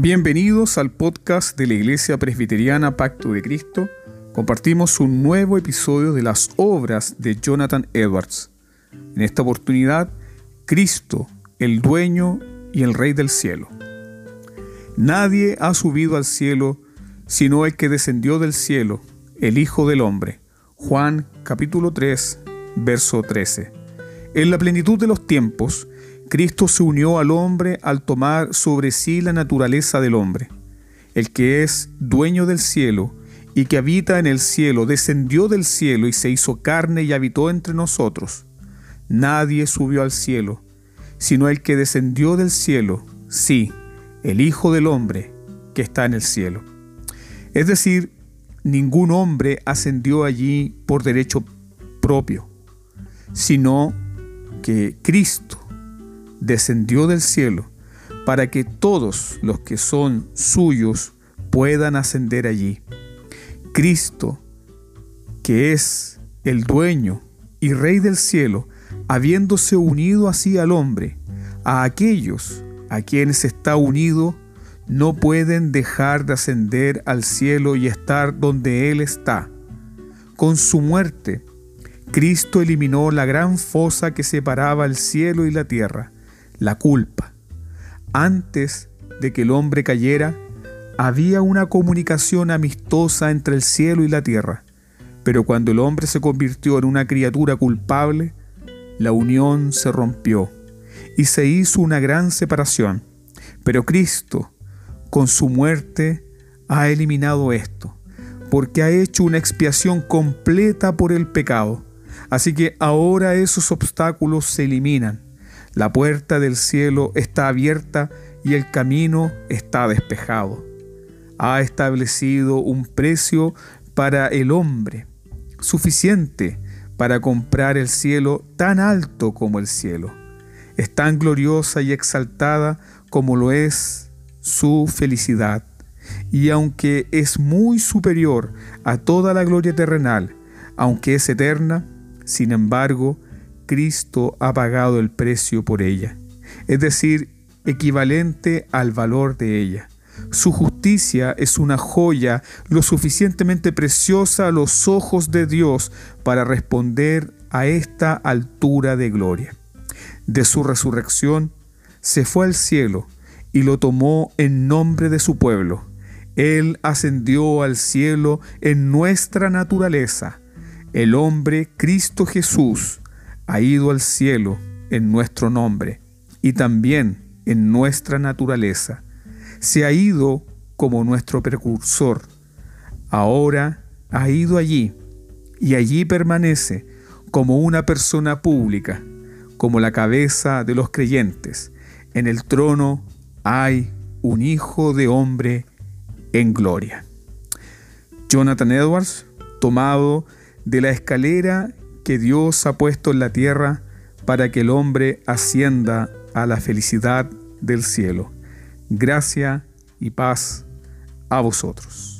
Bienvenidos al podcast de la Iglesia Presbiteriana Pacto de Cristo. Compartimos un nuevo episodio de las obras de Jonathan Edwards. En esta oportunidad, Cristo, el dueño y el Rey del cielo. Nadie ha subido al cielo sino el que descendió del cielo, el Hijo del Hombre. Juan capítulo 3, verso 13. En la plenitud de los tiempos, Cristo se unió al hombre al tomar sobre sí la naturaleza del hombre. El que es dueño del cielo y que habita en el cielo, descendió del cielo y se hizo carne y habitó entre nosotros. Nadie subió al cielo, sino el que descendió del cielo, sí, el Hijo del Hombre que está en el cielo. Es decir, ningún hombre ascendió allí por derecho propio, sino que Cristo descendió del cielo para que todos los que son suyos puedan ascender allí. Cristo, que es el dueño y rey del cielo, habiéndose unido así al hombre, a aquellos a quienes está unido, no pueden dejar de ascender al cielo y estar donde Él está. Con su muerte, Cristo eliminó la gran fosa que separaba el cielo y la tierra la culpa. Antes de que el hombre cayera, había una comunicación amistosa entre el cielo y la tierra, pero cuando el hombre se convirtió en una criatura culpable, la unión se rompió y se hizo una gran separación. Pero Cristo, con su muerte, ha eliminado esto, porque ha hecho una expiación completa por el pecado. Así que ahora esos obstáculos se eliminan la puerta del cielo está abierta y el camino está despejado. Ha establecido un precio para el hombre, suficiente para comprar el cielo tan alto como el cielo. Es tan gloriosa y exaltada como lo es su felicidad. Y aunque es muy superior a toda la gloria terrenal, aunque es eterna, sin embargo, Cristo ha pagado el precio por ella, es decir, equivalente al valor de ella. Su justicia es una joya lo suficientemente preciosa a los ojos de Dios para responder a esta altura de gloria. De su resurrección se fue al cielo y lo tomó en nombre de su pueblo. Él ascendió al cielo en nuestra naturaleza. El hombre Cristo Jesús ha ido al cielo en nuestro nombre y también en nuestra naturaleza. Se ha ido como nuestro precursor. Ahora ha ido allí y allí permanece como una persona pública, como la cabeza de los creyentes. En el trono hay un hijo de hombre en gloria. Jonathan Edwards, tomado de la escalera que Dios ha puesto en la tierra para que el hombre ascienda a la felicidad del cielo. Gracia y paz a vosotros.